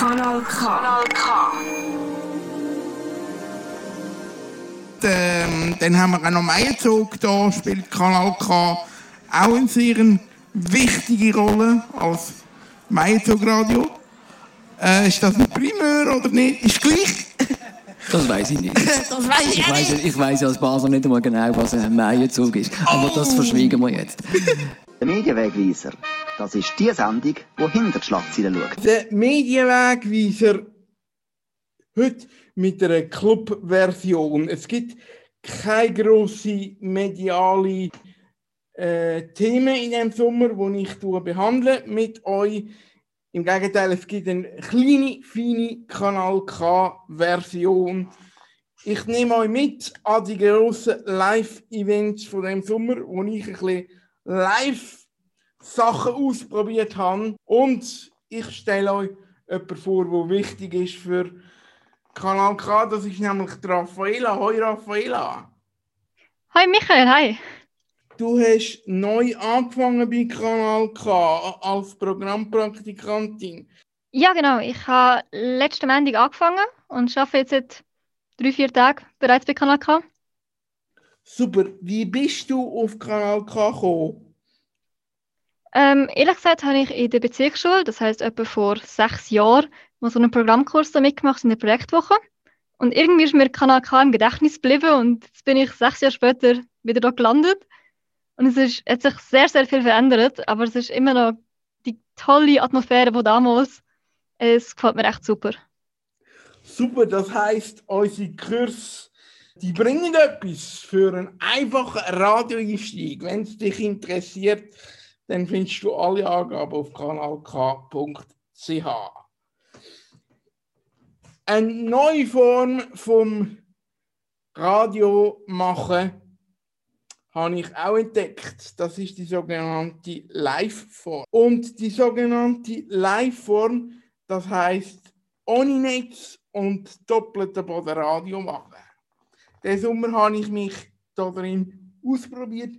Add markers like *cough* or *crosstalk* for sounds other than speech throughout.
Kanal K. Kanal K. Ähm, dann haben wir auch noch Meierzug, da spielt Kanal K auch eine sehr wichtige Rolle als Meierzugradio. Äh, ist das ein Primeur oder nicht? Ist gleich. Das weiß ich nicht. *laughs* das weiß ich, Ich weiss, ich weiss als Basel nicht einmal genau, was ein Meierzug ist. Aber das verschwiegen wir jetzt. *laughs* Der Medienwegweiser, das ist die Sendung, die hinter die Schlagzeilen schaut. Der Medienwegweiser heute mit einer Club-Version. Es gibt keine grosse mediale äh, Themen in diesem Sommer, die ich behandle mit euch. Im Gegenteil, es gibt eine kleine, feine Kanal K-Version. Ich nehme euch mit an die grossen Live-Events von dem Sommer, wo ich ein bisschen live Sachen ausprobiert habe. Und ich stelle euch jemanden vor, der wichtig ist für Kanal K. Das ist nämlich die Raffaela. Hoi Raffaela. Hi Michael, hi. Du hast neu angefangen bei Kanal K als Programmpraktikantin. Ja genau, ich habe letzten Montag angefangen und arbeite jetzt seit drei, vier Tagen bereits bei Kanal K. Super. Wie bist du auf Kanal K gekommen? Ähm, ehrlich gesagt habe ich in der Bezirksschule, das heißt etwa vor sechs Jahren, mal so einen Programmkurs mitgemacht in der Projektwoche. Und irgendwie ist mir Kanal K im Gedächtnis geblieben und jetzt bin ich sechs Jahre später wieder da gelandet. Und es ist, hat sich sehr, sehr viel verändert, aber es ist immer noch die tolle Atmosphäre von damals. Es gefällt mir echt super. Super, das heisst, unsere Kurse, die bringen etwas für einen einfachen Radioeinstieg. Wenn es dich interessiert, dann findest du alle Angaben auf kanalk.ch. Eine neue Form vom Radio machen habe ich auch entdeckt. Das ist die sogenannte Live-Form. Und die sogenannte Live-Form, das heißt ohne Netz und doppelte Boden Radio machen. Den Sommer habe ich mich da drin ausprobiert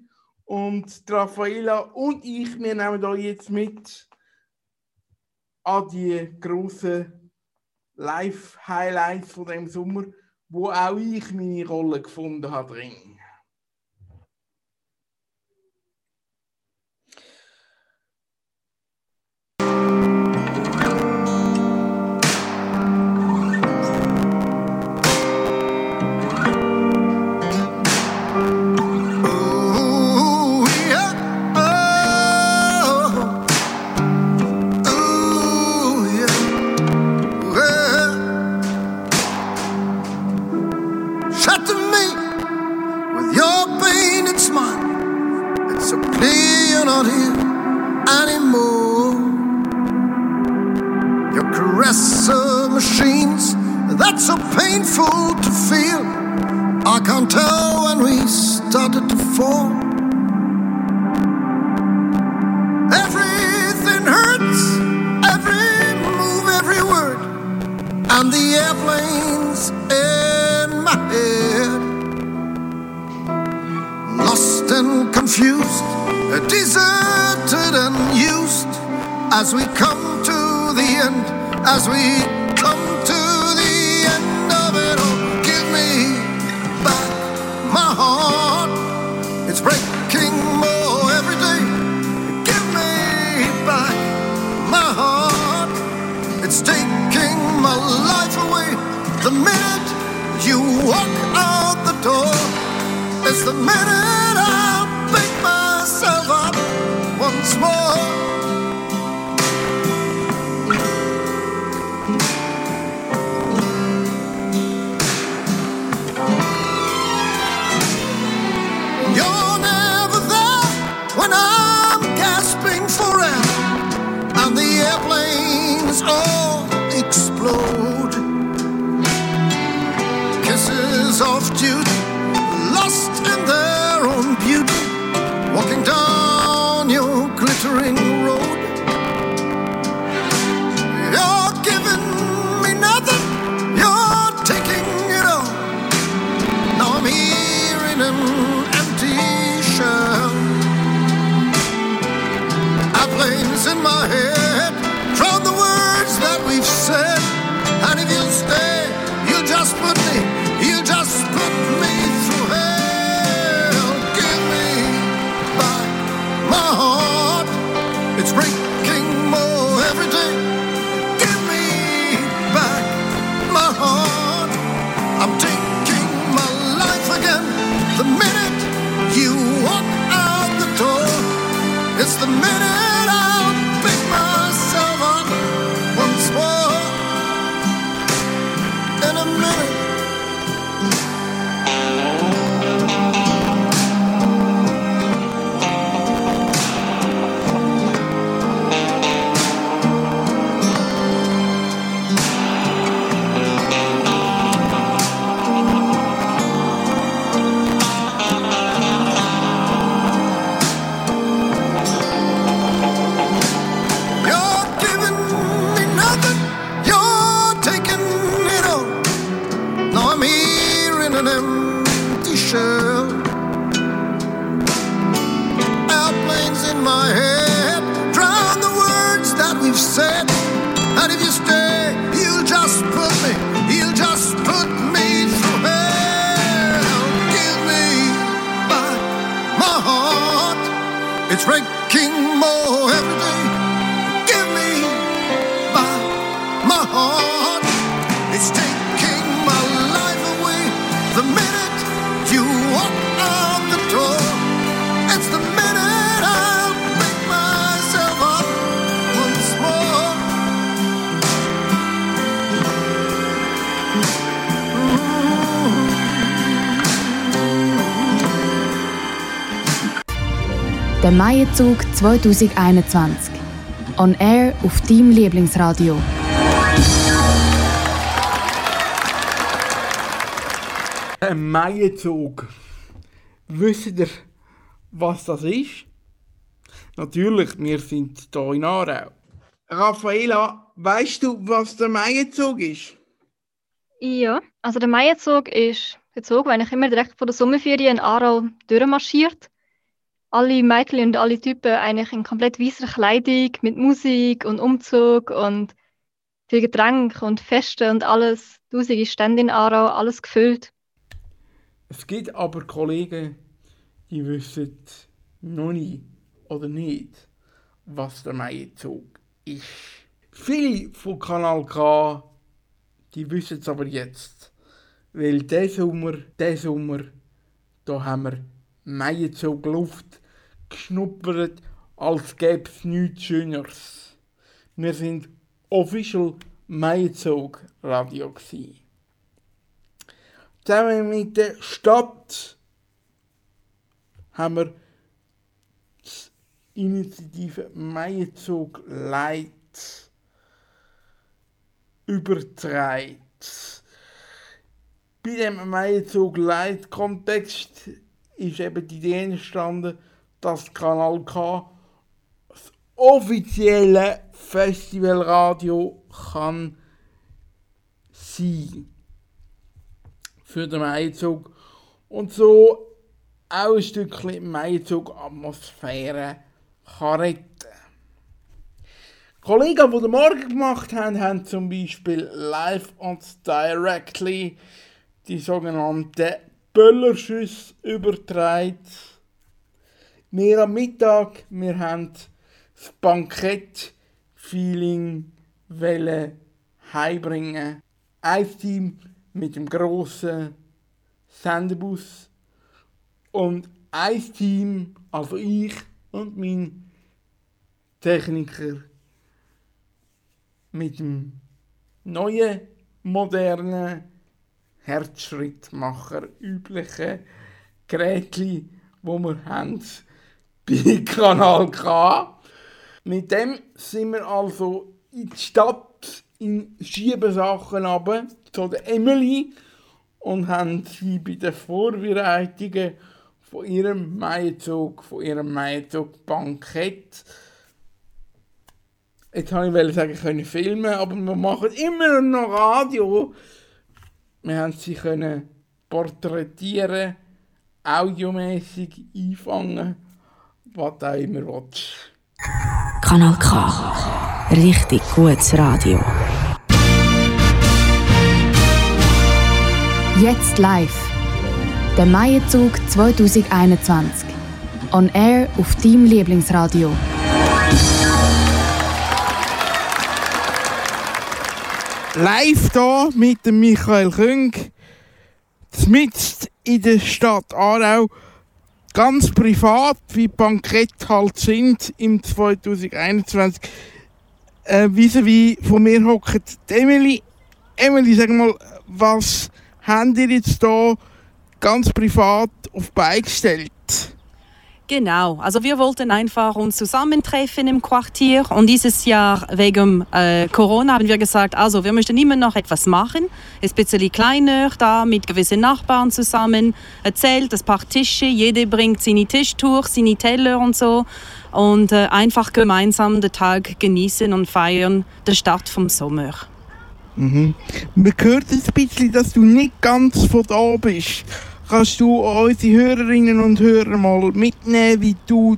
und Raffaella und ich, wir nehmen da jetzt mit an die grossen Live-Highlights von dem Sommer, wo auch ich meine Rolle gefunden habe drin. That's so painful to feel. I can't tell when we started to fall. Everything hurts, every move, every word, and the airplanes in my head. Lost and confused, deserted and used, as we come to the end, as we the minute. da, da. Maienzug 2021. On Air auf deinem Lieblingsradio. Ein Maienzug. Wisst ihr, was das ist? Natürlich, wir sind hier in Aarau. Raffaela, weißt du, was der Maienzug ist? Ja, also der Maienzug ist der Zug, der eigentlich immer direkt vor der Sommerferien in Aarau durchmarschiert. Alle Mädchen und alle Typen eigentlich in komplett weißer Kleidung mit Musik und Umzug und viel Getränk und Feste und alles. Tausende Stände in Aarau, alles gefüllt. Es gibt aber Kollegen, die wissen noch nie oder nicht, was der Maienzug ist. Viele von Kanal K, die wissen es aber jetzt. Weil diesen Sommer, diesen Sommer, da haben wir Maienzug Luft geschnuppert, als gäbe es nichts Schöneres. Wir sind official Maienzug Radio gewesen. Zusammen mit der Stadt haben wir die Initiative Maienzug Leit übertragen. Bei dem Maienzug Leit Kontext ist eben die Idee entstanden, dass Kanal K das offizielle Festivalradio kann sein für den Maizug und so auch ein Stückchen Maizug-Atmosphäre kann retten. Kollegen, die den Morgen gemacht haben, haben zum Beispiel live und directly die sogenannten Böllerschüsse übertragen. Wir am Mittag, wir haben das Bankett-Feeling heimbringen. Ein Team mit dem grossen Sendebus und ein Team, also ich und mein Techniker, mit dem neuen, modernen, Herzschrittmacher üblichen Gerätli, wo wir haben bei Kanal K. Mit dem sind wir also in die Stadt in Schiebesachen runter, zu der Emily und haben sie bei den Vorbereitungen von ihrem Maizug, von ihrem Maizug-Bankett Jetzt wollte ich sagen, können filmen, aber wir machen immer noch Radio. Wir haben sie können porträtieren, audiomäßig einfangen, was auch immer willst. Kanal K. Richtig gutes Radio. Jetzt live. Der Maienzug 2021. On Air auf deinem Lieblingsradio. live hier mit dem Michael Küng, mitten in der Stadt Aarau, ganz privat, wie Bankett halt sind im 2021. Äh, vis-à-vis von mir hockt Emily. Emily, sag mal, was habt ihr jetzt hier ganz privat auf Beine gestellt? Genau, also wir wollten einfach uns zusammentreffen im Quartier und dieses Jahr wegen äh, Corona haben wir gesagt, also wir möchten immer noch etwas machen, bisschen kleiner da mit gewissen Nachbarn zusammen, erzählt, ein paar Tische, jeder bringt seine Tischtuch, seine Teller und so und äh, einfach gemeinsam den Tag genießen und feiern, der Start vom Sommer. Mhm. Man hört ein bisschen, dass du nicht ganz von da bist. Kannst du unsere Hörerinnen und Hörer mal mitnehmen, wie du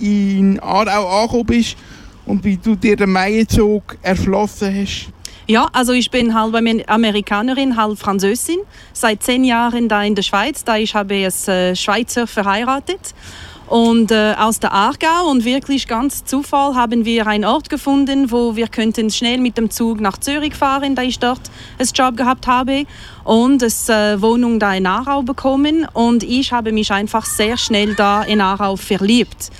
in Aarau angekommen bist und wie du dir den Maienzug erschlossen hast. Ja, also ich bin halb Amerikanerin, halb Französin. Seit zehn Jahren da in der Schweiz. Da ich habe als äh, Schweizer verheiratet und äh, aus der Aargau. Und wirklich ganz Zufall haben wir einen Ort gefunden, wo wir könnten schnell mit dem Zug nach Zürich fahren, da ich dort einen Job gehabt habe und eine äh, Wohnung da in Aarau bekommen. Und ich habe mich einfach sehr schnell da in Aarau verliebt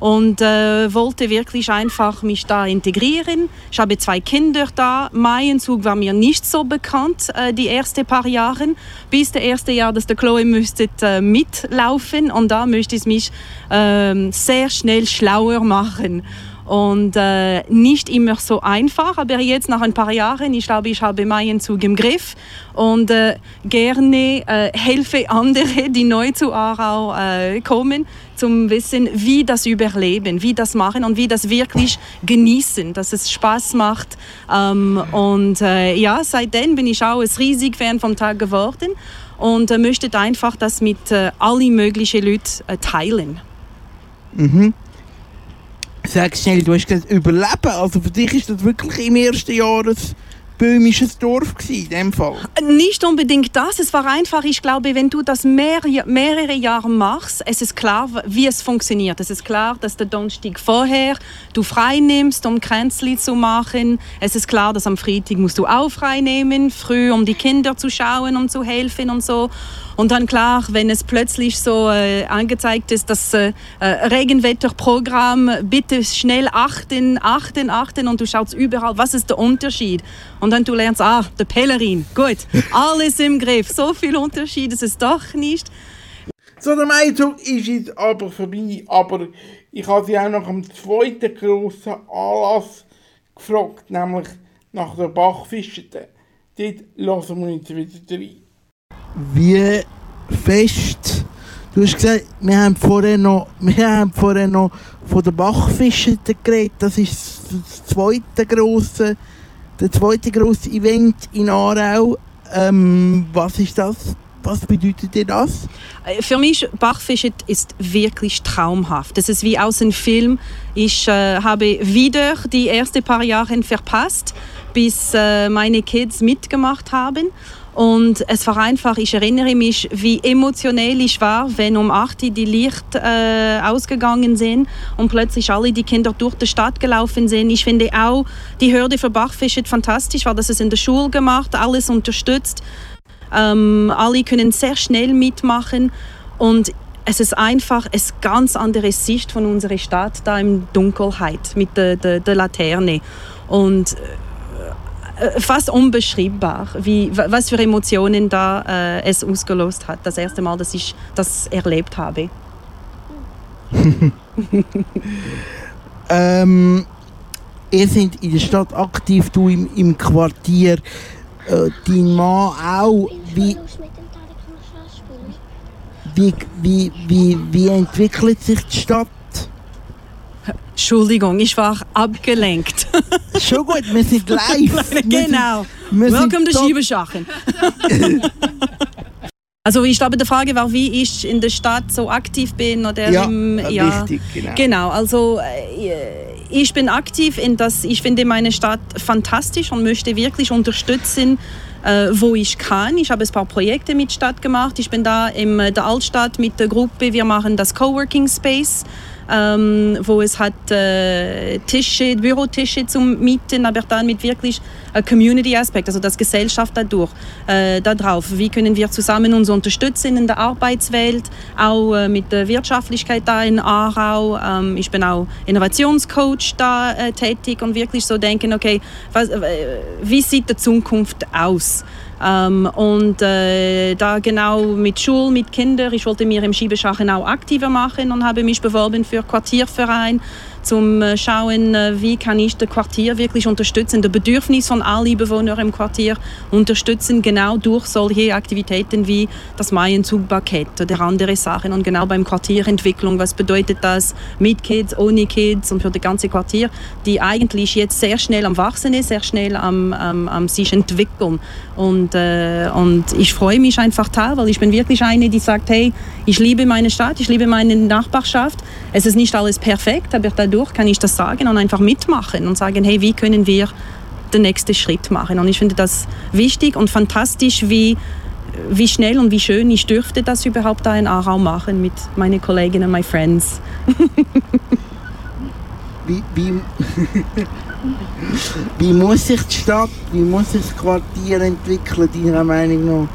und äh, wollte wirklich einfach mich da integrieren. Ich habe zwei Kinder da. Maienzug war mir nicht so bekannt äh, die ersten paar Jahre, bis das erste Jahr, dass der Chloe müsste äh, mitlaufen und da möchte ich mich äh, sehr schnell schlauer machen und äh, nicht immer so einfach, aber jetzt nach ein paar Jahren, ich glaube, ich habe meinen Zug im Griff und äh, gerne äh, helfe andere, die neu zu Aarau äh, kommen, zum Wissen, wie das überleben, wie das machen und wie das wirklich genießen, dass es Spaß macht. Ähm, und äh, ja, seitdem bin ich auch ein riesig Fan vom Tag geworden und äh, möchte einfach das mit äh, allen möglichen Leuten teilen. Mhm. Sag schnell, du hast gesagt, überleben. Also für dich ist das wirklich im ersten Jahr böhmisches Dorf gewesen, in dem Fall? Nicht unbedingt das. Es war einfach, ich glaube, wenn du das mehr, mehrere Jahre machst, es ist klar, wie es funktioniert. Es ist klar, dass der Donnerstag vorher du frei nimmst, um Kränzli zu machen. Es ist klar, dass am Freitag musst du auch frei nehmen, früh, um die Kinder zu schauen und zu helfen und so. Und dann klar, wenn es plötzlich so äh, angezeigt ist, das äh, äh, Regenwetterprogramm, bitte schnell achten, achten, achten und du schaust überall, was ist der Unterschied? Und dann du lernst, ah, der Pellerin, gut, *laughs* alles im Griff. So viel Unterschied ist es doch nicht. So, der Maizug ist jetzt aber vorbei, aber ich habe sie auch nach dem zweiten grossen Anlass gefragt, nämlich nach der Bachfischete. Dort lassen wir jetzt wieder rein wie fest. Du hast gesagt, wir haben vorher noch, wir haben vorher noch von den Bachfischen geredet. Das ist das zweite grosse, der zweite grosse Event in Aarau. Ähm, was ist das? Was bedeutet dir das? Äh, für mich Bachfischen ist wirklich traumhaft. Das ist wie aus einem Film. Ich äh, habe wieder die ersten paar Jahre verpasst, bis äh, meine Kids mitgemacht haben. Und es war einfach, ich erinnere mich, wie emotionell ich war, wenn um 8 Uhr die Lichter äh, ausgegangen sind und plötzlich alle die Kinder durch die Stadt gelaufen sind. Ich finde auch die Hürde für Bachfische fantastisch, weil das ist in der Schule gemacht, alles unterstützt. Ähm, alle können sehr schnell mitmachen und es ist einfach eine ganz andere Sicht von unserer Stadt da in Dunkelheit mit der, der, der Laterne. Und äh, fast unbeschreibbar, wie, was für Emotionen da äh, es ausgelöst hat. Das erste Mal, dass ich das erlebt habe. *laughs* ähm, ihr seid in der Stadt aktiv, du im, im Quartier, äh, dein Mann auch. Wie, wie, wie, wie, wie entwickelt sich die Stadt? Entschuldigung, ich war abgelenkt. *laughs* Schon gut, wir sind *laughs* live. genau. Wir Welcome to Schiebeschachen. *laughs* also ich glaube, die Frage war, wie ich in der Stadt so aktiv bin oder ja, im, ja, richtig, genau. genau. Also äh, ich bin aktiv in das. Ich finde meine Stadt fantastisch und möchte wirklich unterstützen. Äh, wo ich kann. Ich habe ein paar Projekte mit Stadt gemacht. Ich bin da in der Altstadt mit der Gruppe. Wir machen das Coworking Space ähm, wo es hat äh, Tische, Bürotische zum Mieten, aber dann mit wirklich äh, Community-Aspekt, also das Gesellschaft dadurch, äh, da drauf. Wie können wir zusammen uns unterstützen in der Arbeitswelt, auch äh, mit der Wirtschaftlichkeit da in Aarau. Ähm, ich bin auch Innovationscoach da äh, tätig und wirklich so denken, okay, was, äh, wie sieht die Zukunft aus? Ähm, und äh, da genau mit Schule, mit Kindern, ich wollte mir im Schiebeschachen auch aktiver machen und habe mich beworben für Quartierverein zum äh, schauen, äh, wie kann ich das Quartier wirklich unterstützen, das Bedürfnis von allen Bewohnern im Quartier unterstützen, genau durch solche Aktivitäten wie das Maienzugpaket oder andere Sachen. Und genau beim Quartierentwicklung, was bedeutet das mit Kids, ohne Kids und für das ganze Quartier, die eigentlich jetzt sehr schnell am Wachsen ist, sehr schnell am, am, am sich entwickeln und, äh, und ich freue mich einfach total, weil ich bin wirklich eine, die sagt, hey, ich liebe meine Stadt, ich liebe meine Nachbarschaft, es ist nicht alles perfekt, aber dadurch kann ich das sagen und einfach mitmachen und sagen, hey, wie können wir den nächsten Schritt machen. Und ich finde das wichtig und fantastisch, wie, wie schnell und wie schön ich dürfte das überhaupt da in Aarau machen mit meinen Kollegen und meinen Friends. *laughs* wie, wie, wie muss sich die Stadt, wie muss sich das Quartier entwickeln, deiner Meinung nach?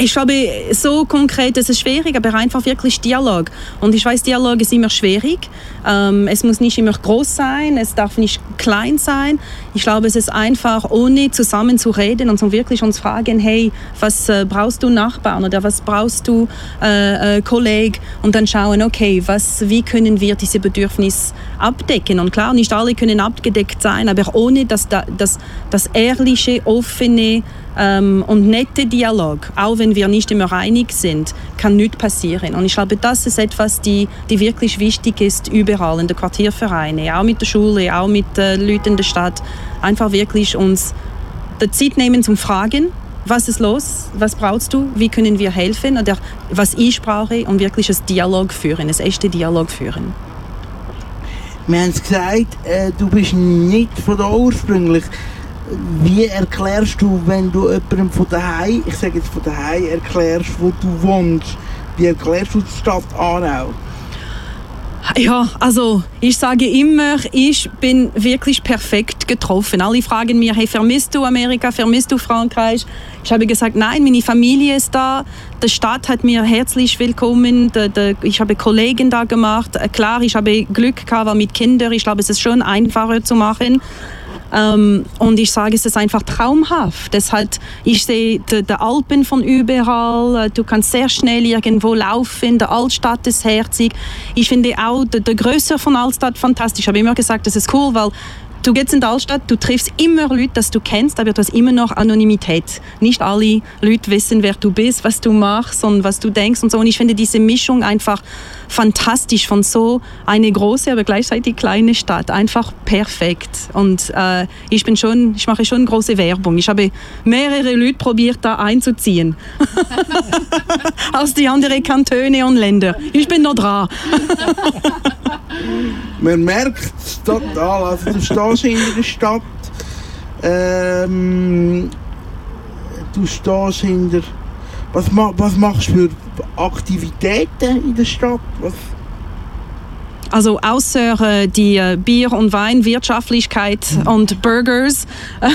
Ich glaube, so konkret ist es schwierig, aber einfach wirklich Dialog. Und ich weiß, Dialog ist immer schwierig. Ähm, es muss nicht immer groß sein, es darf nicht klein sein. Ich glaube, es ist einfach, ohne zusammen zu reden und so wirklich uns fragen, hey, was äh, brauchst du Nachbarn oder was brauchst du äh, äh, Kolleg? Und dann schauen, okay, was, wie können wir diese Bedürfnisse abdecken? Und klar, nicht alle können abgedeckt sein, aber ohne das, das, das ehrliche, offene, ähm, und nette Dialog, auch wenn wir nicht immer einig sind, kann nichts passieren. Und ich glaube, das ist etwas, die, die wirklich wichtig ist überall in den Quartiervereinen, auch mit der Schule, auch mit den Leuten in der Stadt. Einfach wirklich uns die Zeit nehmen zum Fragen, was ist los, was brauchst du, wie können wir helfen oder was ich brauche und wirklich ein Dialog führen, ein echtes Dialog führen. Wir haben es gesagt, äh, du bist nicht von da ursprünglich wie erklärst du, wenn du jemandem von daheim, ich sage jetzt von daheim, erklärst, wo du wohnst, wie erklärst du die Stadt Aarau? Ja, also ich sage immer, ich bin wirklich perfekt getroffen. Alle fragen mir, hey, vermisst du Amerika, vermisst du Frankreich? Ich habe gesagt, nein, meine Familie ist da. Die Stadt hat mir herzlich willkommen. Ich habe Kollegen da gemacht. Klar, ich habe Glück gehabt mit Kindern. Ich glaube, es ist schon einfacher zu machen. Ähm, und ich sage, es ist einfach traumhaft. Das halt, ich sehe die, die, Alpen von überall, du kannst sehr schnell irgendwo laufen, die Altstadt ist herzig. Ich finde auch die, die Größe von Altstadt fantastisch. Ich habe immer gesagt, das ist cool, weil Du gehst in die Altstadt, du triffst immer Leute, die du kennst, aber du hast immer noch Anonymität. Nicht alle Leute wissen, wer du bist, was du machst und was du denkst und so. Und ich finde diese Mischung einfach fantastisch von so eine große, aber gleichzeitig kleine Stadt. Einfach perfekt. Und äh, ich bin schon, ich mache schon große Werbung. Ich habe mehrere Leute probiert, da einzuziehen. *laughs* Aus die anderen Kantone und Länder. Ich bin noch dran. Man merkt es total. Also stehst in der Stadt. Ähm, du stehst hinter. Was, was machst du für Aktivitäten in der Stadt? Was? Also außer äh, die äh, Bier- und Weinwirtschaftlichkeit mhm. und Burgers. *laughs*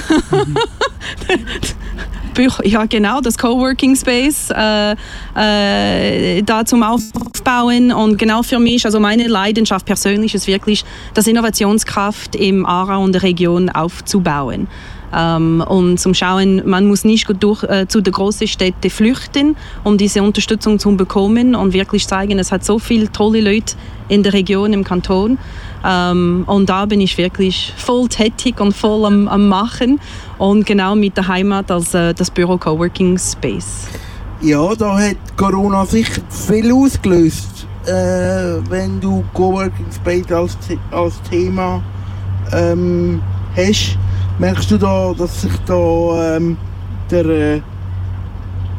ja genau, das Coworking Space äh, äh, da zum Aufbauen und genau für mich, also meine Leidenschaft persönlich ist wirklich, das Innovationskraft im Aarau und der Region aufzubauen. Ähm, und zum Schauen, man muss nicht durch, äh, zu den großen Städten flüchten, um diese Unterstützung zu bekommen und wirklich zeigen, es hat so viele tolle Leute in der Region, im Kanton. Ähm, und da bin ich wirklich voll tätig und voll am, am Machen und genau mit der Heimat als äh, das Büro Coworking Space. Ja, da hat Corona sicher viel ausgelöst, äh, wenn du Coworking Space als, als Thema ähm, hast. Merkst du da, dass sich da ähm, der, äh,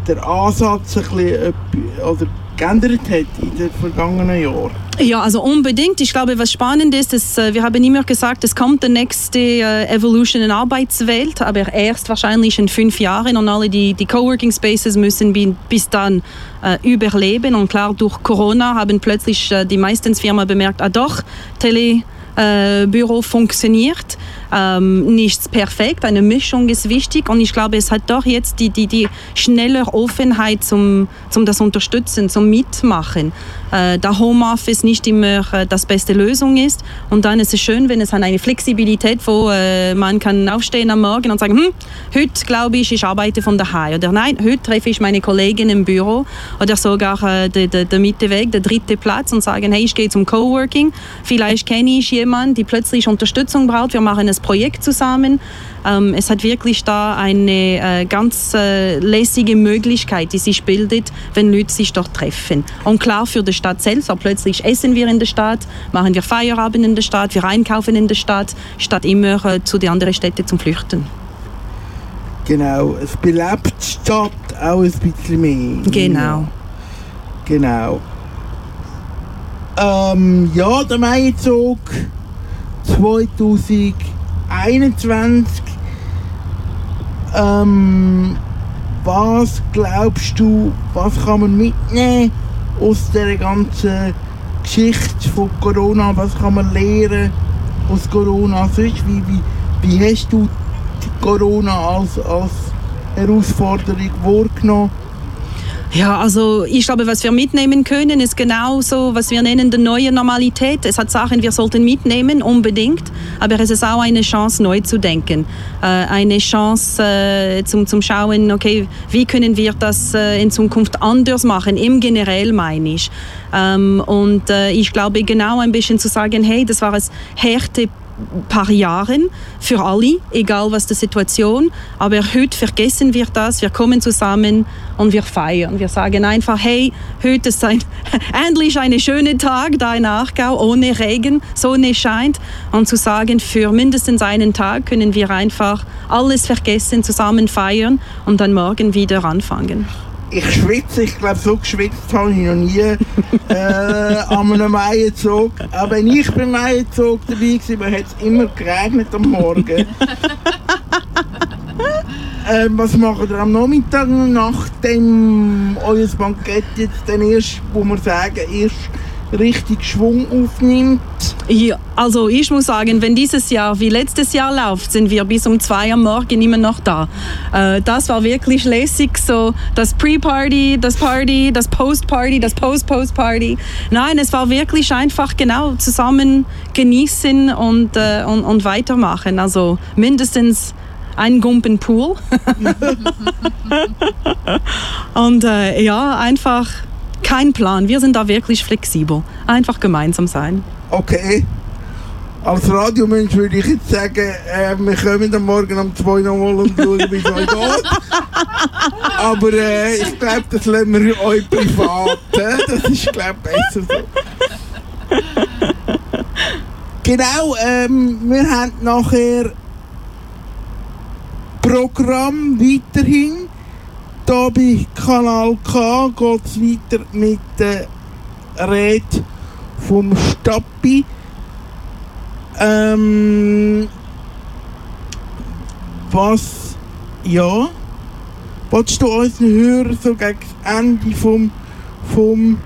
der Ansatz ein bisschen, oder geändert hat in den vergangenen Jahren? Ja, also unbedingt. Ich glaube, was spannend ist, ist äh, wir haben immer gesagt, es kommt der nächste äh, Evolution in Arbeitswelt, aber erst wahrscheinlich in fünf Jahren und alle die, die Coworking Spaces müssen bis dann äh, überleben. Und klar, durch Corona haben plötzlich äh, die meisten Firmen bemerkt, ah doch, Tele äh, Büro funktioniert. Ähm, nichts perfekt, eine Mischung ist wichtig und ich glaube, es hat doch jetzt die, die, die schnelle Offenheit zum, zum das Unterstützen, zum Mitmachen. Äh, da Homeoffice nicht immer äh, das beste Lösung ist und dann ist es schön, wenn es eine Flexibilität, wo äh, man kann aufstehen am Morgen und sagen, hm, heute glaube ich, ich arbeite von daheim oder nein, heute treffe ich meine Kollegin im Büro oder sogar äh, der, der, der Mitteweg, der dritte Platz und sagen, hey, ich gehe zum Coworking, vielleicht kenne ich jemanden, die plötzlich Unterstützung braucht, wir machen ein Projekt zusammen. Ähm, es hat wirklich da eine äh, ganz äh, lässige Möglichkeit, die sich bildet, wenn Leute sich dort treffen. Und klar für die Stadt selbst, auch plötzlich essen wir in der Stadt, machen wir Feierabend in der Stadt, wir einkaufen in der Stadt, statt immer äh, zu den anderen Städten zum Flüchten. Genau, es belebt die Stadt auch ein bisschen mehr. Genau. Genau. Ähm, ja, der Maizug 2021. Ähm, was glaubst du, was kann man mitnehmen aus der ganzen Geschichte von Corona? Was kann man lernen aus Corona? Sonst, wie, wie, wie hast du Corona als, als Herausforderung wahrgenommen? Ja, also ich glaube, was wir mitnehmen können, ist genau so, was wir nennen die neue Normalität. Es hat Sachen, wir sollten mitnehmen, unbedingt, aber es ist auch eine Chance, neu zu denken. Äh, eine Chance äh, zum, zum Schauen, okay, wie können wir das äh, in Zukunft anders machen, im Generell meine ich. Ähm, und ich glaube genau ein bisschen zu sagen, hey, das war es harte paar Jahren für alle, egal was die Situation. Aber heute vergessen wir das, wir kommen zusammen und wir feiern. Wir sagen einfach, hey, heute ist ein, *laughs* endlich ein schöner Tag da in Aargau, ohne Regen, Sonne scheint. Und zu sagen, für mindestens einen Tag können wir einfach alles vergessen, zusammen feiern und dann morgen wieder anfangen ich schwitze, ich glaube, so geschwitzt habe ich noch nie äh, *laughs* an einem Maienzug. Auch wenn ich beim Maienzug dabei war, hat es immer geregnet am Morgen. *laughs* ähm, was macht ihr am Nachmittag, nachdem euer Bankett jetzt dann erst, wo wir sagen, erst richtig Schwung aufnimmt? Ja, also ich muss sagen, wenn dieses Jahr wie letztes Jahr läuft, sind wir bis um zwei am Morgen immer noch da. Äh, das war wirklich lässig, so das Pre-Party, das Party, das Post-Party, das Post-Post-Party. Nein, es war wirklich einfach genau zusammen genießen und, äh, und, und weitermachen. Also mindestens ein Gumpen Pool. *laughs* und äh, ja, einfach kein Plan. Wir sind da wirklich flexibel. Einfach gemeinsam sein. Okay. Als Radiomensch würde ich jetzt sagen, äh, wir kommen am Morgen um zwei nochmal und schauen, wie es euch geht. Aber äh, ich glaube, das lassen wir euch privat. Äh? Das ist, glaube ich, besser so. Genau, ähm, wir haben nachher Programm weiterhin. Hier bei Kanal K geht es weiter mit der Rede vom Stappi. Ähm, was, ja, willst du unseren Hörern so gegen das Ende vom, vom,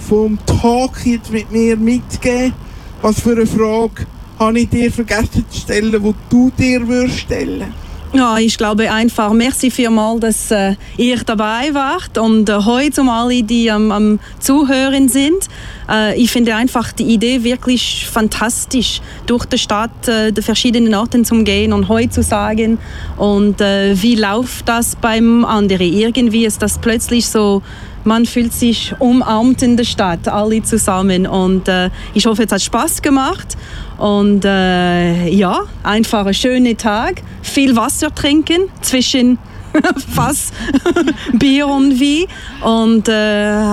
vom Talk jetzt mit mir mitgeben? Was für eine Frage habe ich dir vergessen zu stellen, die du dir würdest stellen ja, ich glaube einfach, merci vielmals, dass äh, ihr dabei wart und äh, heute um alle, die am, am Zuhören sind. Äh, ich finde einfach die Idee wirklich fantastisch, durch die Stadt, äh, die verschiedenen Orten zu gehen und heute zu sagen und äh, wie läuft das beim anderen. Irgendwie ist das plötzlich so man fühlt sich umarmt in der Stadt, alle zusammen. Und äh, ich hoffe, es hat Spaß gemacht. Und äh, ja, einfach ein schöner Tag. Viel Wasser trinken zwischen *laughs* Fass, *laughs* Bier und Wein. Und äh,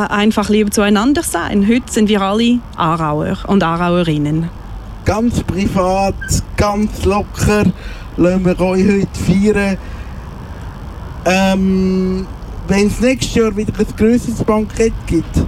einfach lieber zueinander sein. Heute sind wir alle Aarauer und Aarauerinnen. Ganz privat, ganz locker lassen wir euch heute feiern. Ähm, wenn es nächstes Jahr wieder ein grösseres Bankett gibt,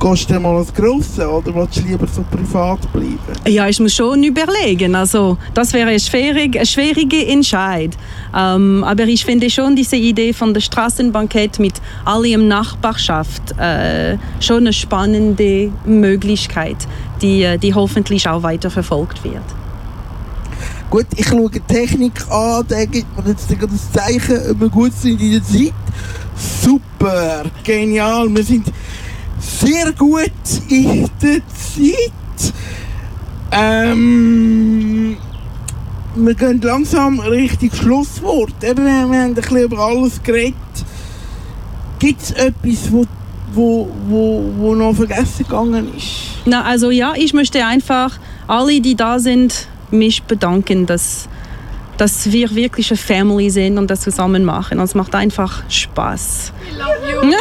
gehst du mal als Grosse oder willst du lieber so privat bleiben? Ja, ich muss schon überlegen. Also, das wäre ein schwieriger schwierige Entscheid. Ähm, aber ich finde schon diese Idee von der Straßenbankett mit allem Nachbarschaft äh, schon eine spannende Möglichkeit, die, äh, die hoffentlich auch weiter verfolgt wird. Gut, ich schaue die Technik an, der gibt mir jetzt das Zeichen, ob wir gut sind in der Zeit. Super, genial, wir sind sehr gut in der Zeit. Ähm, wir gehen langsam Richtung Schlusswort. Eben, wir haben ein bisschen über alles geredet. Gibt es etwas, wo, wo, wo, wo noch vergessen gegangen ist? Na, also ja, ich möchte einfach alle, die da sind, mich bedanken, dass, dass wir wirklich eine Family sind und das zusammen machen. Und es macht einfach Spaß. We love you. We love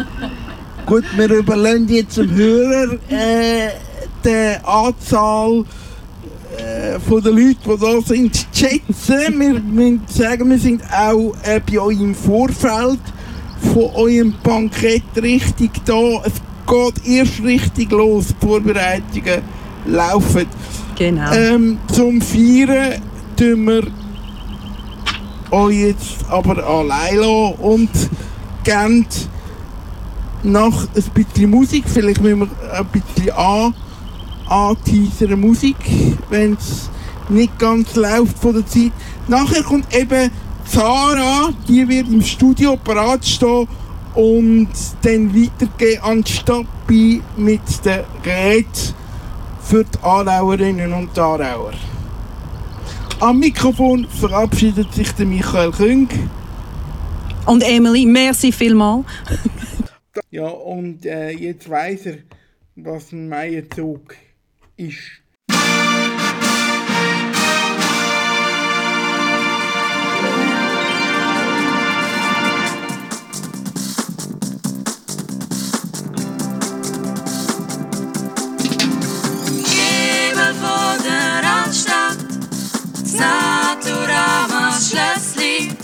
*laughs* Gut, wir überlassen jetzt dem Hörer äh, die Anzahl äh, von den Leuten, die da sind, zu schätzen. Wir müssen sagen, wir sind auch äh, bei euch im Vorfeld von eurem Bankett richtig da. Es geht erst richtig los, die Vorbereitungen laufen. Genau. Ähm, zum Feiern tun wir euch jetzt aber allein lassen und geben nach ein bisschen Musik, vielleicht müssen wir ein bisschen an, anteasern Musik, wenn es nicht ganz läuft von der Zeit. Nachher kommt eben Zara, die wird im Studio parat stehen und dann weitergehen an die Stappi mit den Geräten für die Aarauerinnen und Aarauer. Am Mikrofon verabschiedet sich der Michael Küng. Und Emily, merci vielmals. Ja, und äh, jetzt weiß er, was ein Meierzug ist. Das Naturama Schlössli,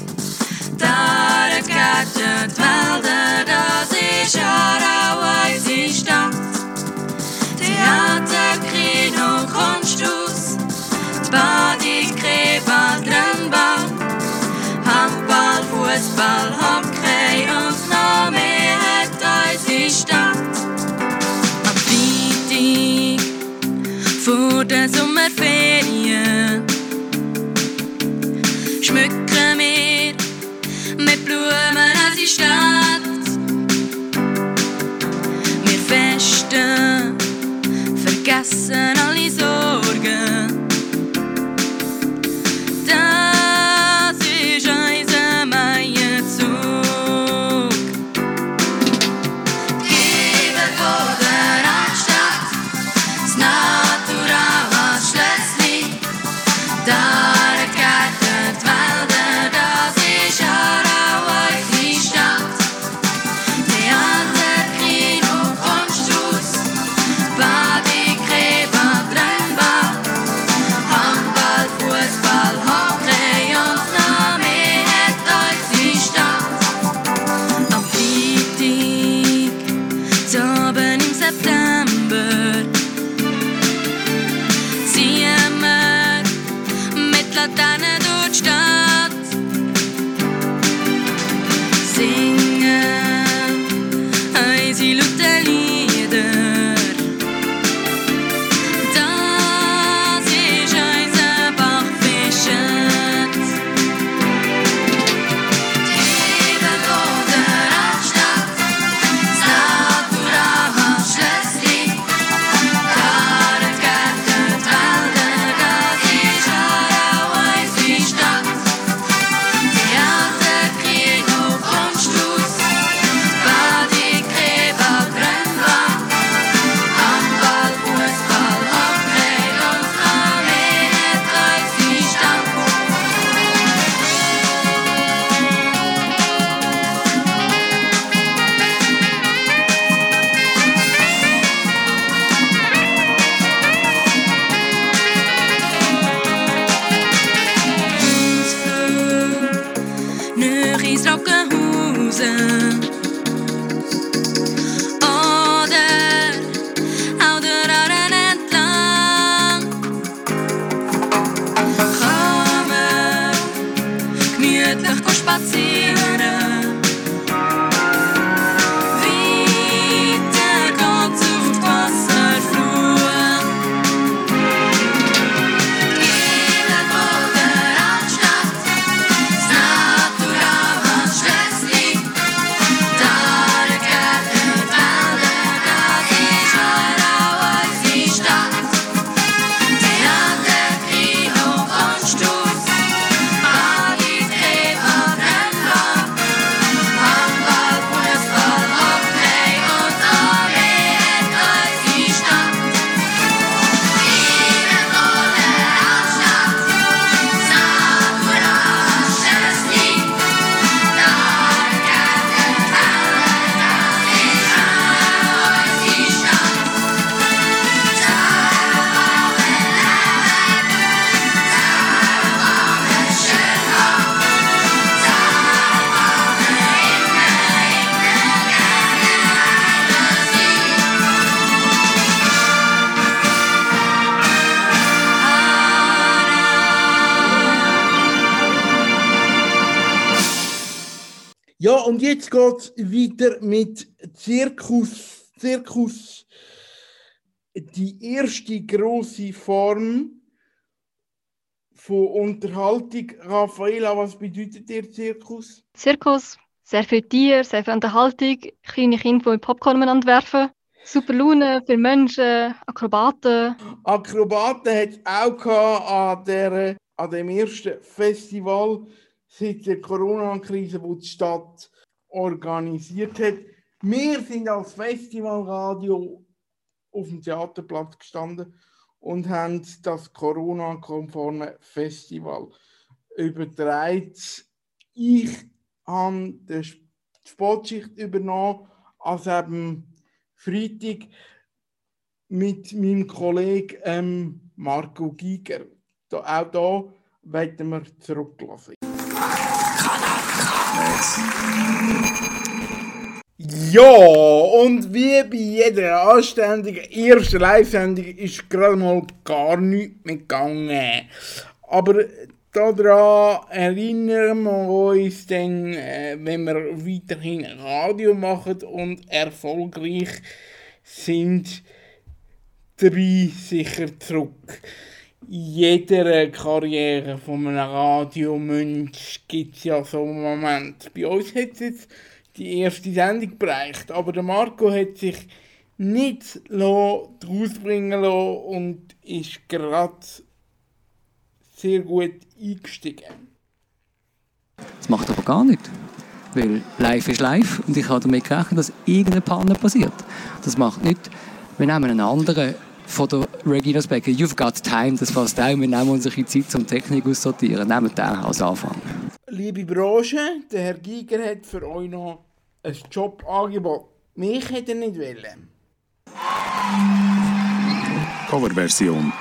da geht die Wälder, das ist Aarau, unsere Stadt. Theater, Kunsthaus, die Badi, Gräber, Rennbahn, Handball, Fußball, Hockey Ja, und jetzt geht es weiter mit Zirkus. Zirkus, die erste große Form von Unterhaltung. Raffaela, was bedeutet dir Zirkus? Zirkus, sehr viel Tier, sehr viel Unterhaltung, kleine Kinder, die mit Popcorn miteinander werfen. Super Laune für Menschen, Akrobaten. Akrobaten hat es auch gehabt an, der, an dem ersten Festival seit der Corona-Krise, wo die Stadt organisiert hat. Wir sind als Festivalradio auf dem Theaterplatz gestanden und haben das Corona-konforme Festival übertragen. Ich habe die Sportschicht übernommen, als eben Freitag mit meinem Kollegen ähm, Marco Giger. Auch da werden wir zurücklassen. Ja, und wie bei jeder anständigen ersten Live-Sendung ist gerade mal gar nichts mehr gegangen. Aber daran erinnern wir uns dann, äh, wenn wir weiterhin Radio machen und erfolgreich sind, drei sicher zurück. Jeder Karriere von einem Radiomensch gibt es ja so einen Moment. Bei uns hat es jetzt die erste Sendung bereicht, aber der Marco hat sich nicht rausbringen lassen und ist gerade sehr gut eingestiegen. Das macht aber gar nicht. Weil live ist live und ich habe damit gerechnet, dass irgendeine Panne passiert. Das macht nicht. Wir nehmen einen anderen von der Regina Specker. You've got time, das fasst auch. Wir nehmen unsere Zeit zum Technik aussortieren. Nehmen den als Anfang. Liebe Branche, der Herr Giger hat für euch noch ein Jobangebot. Mich hätte er nicht wollen. Coverversion.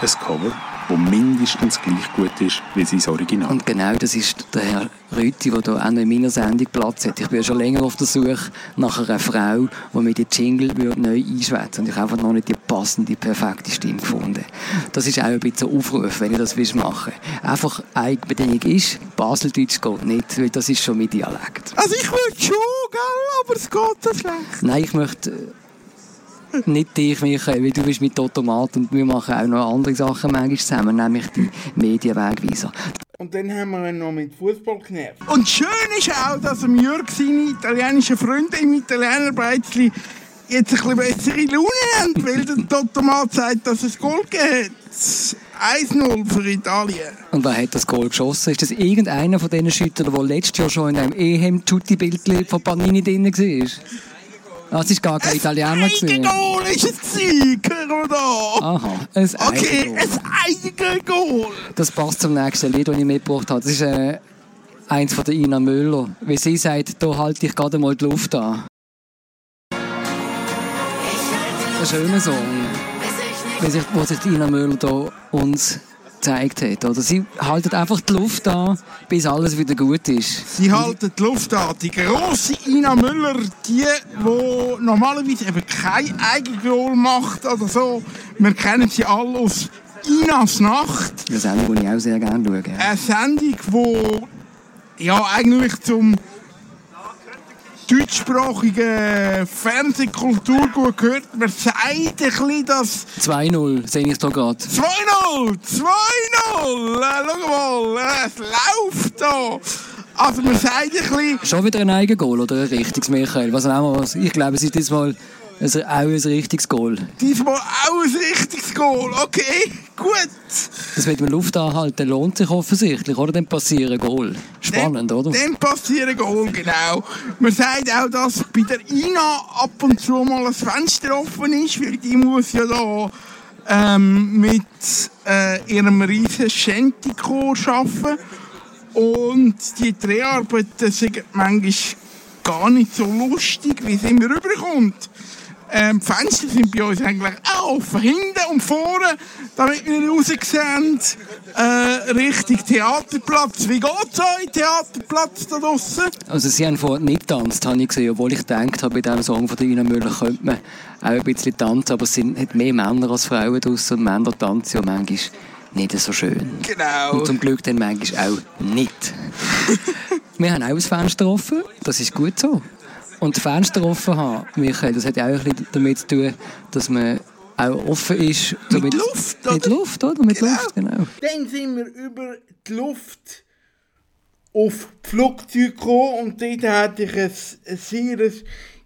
Ein Cover, das mindestens gleich gut ist wie sein Original. Und genau das ist der Herr Rütti, der hier auch noch in meiner Sendung Platz hat. Ich bin ja schon länger auf der Suche nach einer Frau, die mir die Jingle würde neu einschwätzen Und ich habe einfach noch nicht die passende, perfekte Stimme gefunden. Das ist auch ein bisschen ein Aufruf, wenn ich das machen will. Einfach eine Bedingung ist, Baseldeutsch geht nicht, weil das ist schon mein Dialekt. Also ich würde schon, gell, aber es geht so schlecht. Nein, ich möchte *laughs* nicht dich, Michael, weil du bist mit Automat und wir machen auch noch andere Sachen manchmal zusammen, nämlich die Medienwegweiser. Und dann haben wir ihn noch mit Fußball genervt. Und schön ist auch, dass am Jörg seine italienischen Freunde im Italiener Breizli jetzt ein bisschen bessere Laune haben, weil der Automat sagt, dass es Goal gegeben hat. 1-0 für Italien. Und wer hat das Goal geschossen? Ist das irgendeiner von diesen Schüttern, der letztes Jahr schon in einem EHEM-Tutti-Bild von Panini drin war? Es war gar kein Italiener. Ein Goal ist es gewesen, hören wir da. Aha, ein Okay, ein Goal. Das passt zum nächsten Lied, das ich mitgebracht habe. Das ist äh, eins von der Ina Müller. Wie sie sagt, da halte ich gerade mal die Luft an. Ein schöner Song, wie sich, wo sich Ina Müller da uns gezeigt hat. Oder sie halten einfach die Luft an, bis alles wieder gut ist. Sie halten die Luft an. Die grosse Ina Müller, die, die normalerweise eben kein Eigengoal macht oder so. Wir kennen sie alle aus Inas Nacht. Eine Sendung, die ich auch sehr gerne schaue. Eine Sendung, die ja eigentlich zum deutschsprachigen Fernsehkultur gut gehört. Man sagt ein bisschen, dass... 2-0, sehe ich da gerade. 2-0! 2-0! Äh, schau mal, äh, es läuft da! Also man sagt ein bisschen... Schon wieder ein Eigengoal oder ein richtiges, Michael? Was auch mal, ich glaube, es ist diesmal also auch ein richtiges Goal. Diesmal auch ein richtiges Goal, okay, gut. Das mit dem Luft anhalten lohnt sich offensichtlich, oder? Dann passieren Goal. Spannend, dann, oder? Dann passieren Goal, genau. Man sagt auch, dass bei der Ina ab und zu mal ein Fenster offen ist, weil die muss ja da ähm, mit äh, ihrem riesen Schentiko arbeiten. Und die Dreharbeiten sind manchmal gar nicht so lustig, wie es immer rüberkommt. Ähm, die Fenster sind bei uns eigentlich offen, hinten und vorne, damit wir raussehen, äh, Richtung Theaterplatz. Wie geht es euch, Theaterplatz da draussen? Also sie haben vorher nicht getanzt, habe ich gesehen, obwohl ich gedacht habe, bei diesem Song von Ina Müller könnte man auch ein bisschen tanzen, aber es sind mehr Männer als Frauen draussen und Männer tanzen ja manchmal nicht so schön. Genau. Und zum Glück dann manchmal auch nicht. *laughs* wir haben auch ein Fenster offen, das ist gut so. Und Fenster offen haben, Michael, das hat ja auch ein bisschen damit zu tun, dass man auch offen ist. Mit, mit Luft, oder? Mit Luft, oder? Mit genau. Luft, genau. Dann sind wir über die Luft auf die Flugzeuge gekommen und dort hatte ich ein, ein sehr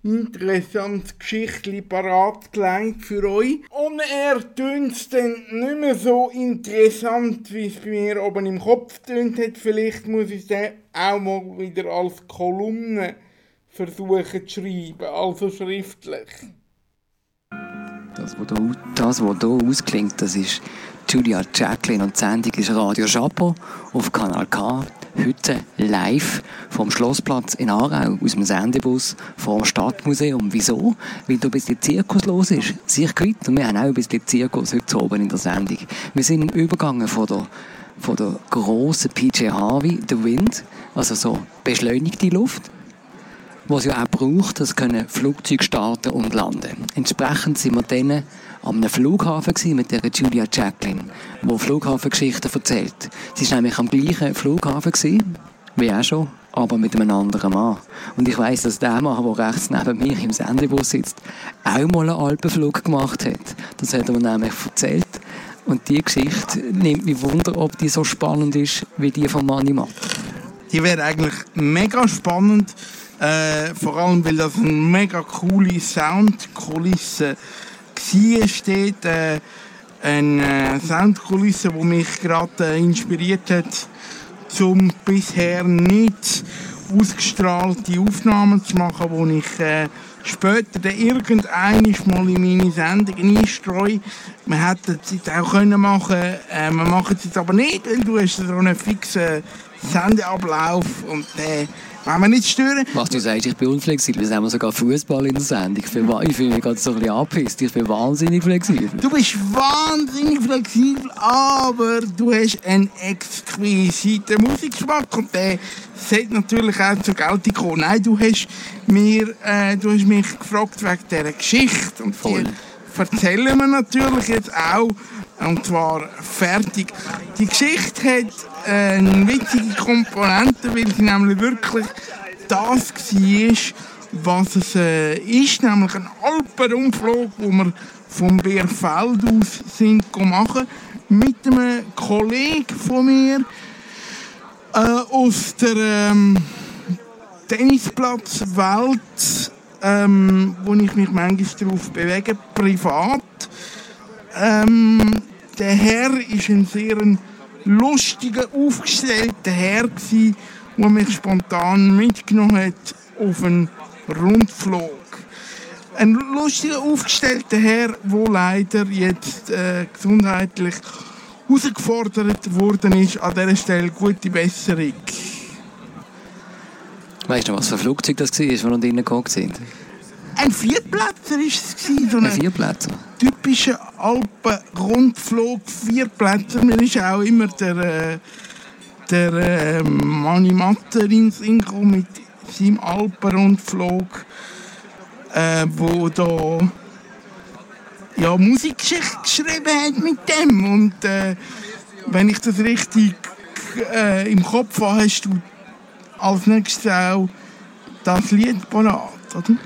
interessantes Geschichtchen parat gelegt für euch. Und er tönt es dann nicht mehr so interessant, wie es bei mir oben im Kopf tönt hat. Vielleicht muss ich es auch mal wieder als Kolumne versuchen zu schreiben, also schriftlich. Das, was was hier ausklingt, das ist Julia Jacqueline und die Sendung ist Radio Chapeau auf Kanal K. Heute live vom Schlossplatz in Aarau aus dem Sendebus vom Stadtmuseum. Wieso? Weil da ein bisschen Zirkus los ist. Sich gewinnt. Und wir haben auch ein bisschen Zirkus heute oben in der Sendung. Wir sind übergegangen von der, von der grossen PJ Harvey, The Wind, also so beschleunigte Luft was ja auch braucht, das können Flugzeuge starten und landen. Entsprechend sind wir dann an einem Flughafen mit der Julia Jacqueline, die Flughafengeschichten erzählt. Sie war nämlich am gleichen Flughafen gewesen, wie auch schon, aber mit einem anderen Mann. Und ich weiss, dass der Mann, der rechts neben mir im Sendebus sitzt, auch mal einen Alpenflug gemacht hat. Das hat er mir nämlich erzählt. Und die Geschichte nimmt mich Wunder, ob die so spannend ist wie die von Manni Matt. Die wäre eigentlich mega spannend äh, vor allem, weil das eine mega coole Soundkulisse war. Steht äh, eine äh, Soundkulisse, die mich gerade äh, inspiriert hat, zum bisher nicht ausgestrahlte Aufnahmen zu machen, wo ich äh, später dann irgendwann mal in meine Sendung einstreue. Man hätte es jetzt auch können machen äh, wir machen es jetzt aber nicht, weil du hast so einen fixen Sendeablauf und äh, wollen wir nicht stören? Was du sagst, ich bin unflexibel. Wir haben sogar Fußball in der Sendung. Ich fühle mich gerade so ein bisschen angepisst. Ich bin wahnsinnig flexibel. Du bist wahnsinnig flexibel, aber du hast einen exquisiten Musikgeschmack und der sollte natürlich auch zur Geltung kommen. Nein, du hast, mir, äh, du hast mich gefragt wegen dieser Geschichte. Und Voll. die erzählen wir natürlich jetzt auch. Und zwar fertig. Die Geschichte hat eine witzige Komponente, weil sie nämlich wirklich das war, was es äh, ist, nämlich ein Alpenumflug, wo wir vom Bärfeld aus sind machen, mit einem Kollegen von mir äh, aus der ähm, Tennisplatzwelt, ähm, wo ich mich manchmal darauf bewege, privat. Ähm, der Herr ist ein sehr lustiger, aufgestellter Herr gewesen, der mich spontan mitgenommen hat auf einen Rundflug. Ein lustiger, aufgestellter Herr, der leider jetzt äh, gesundheitlich herausgefordert worden ist. An dieser Stelle gute Besserung. Weißt du, was für ein Flugzeug das war, wo wir drinnen gegangen sind? Ein Vierplätzer war es. So ein Vierplätzer? Typischer Alpen-Rundflug, Vierplätzer. Mir ist auch immer der, äh, der äh, Mani Matter in mit seinem Alpen-Rundflug, äh, wo da ja, Musikgeschichte geschrieben hat mit dem. Und äh, wenn ich das richtig äh, im Kopf habe, hast du als nächstes auch das Lied parat, oder?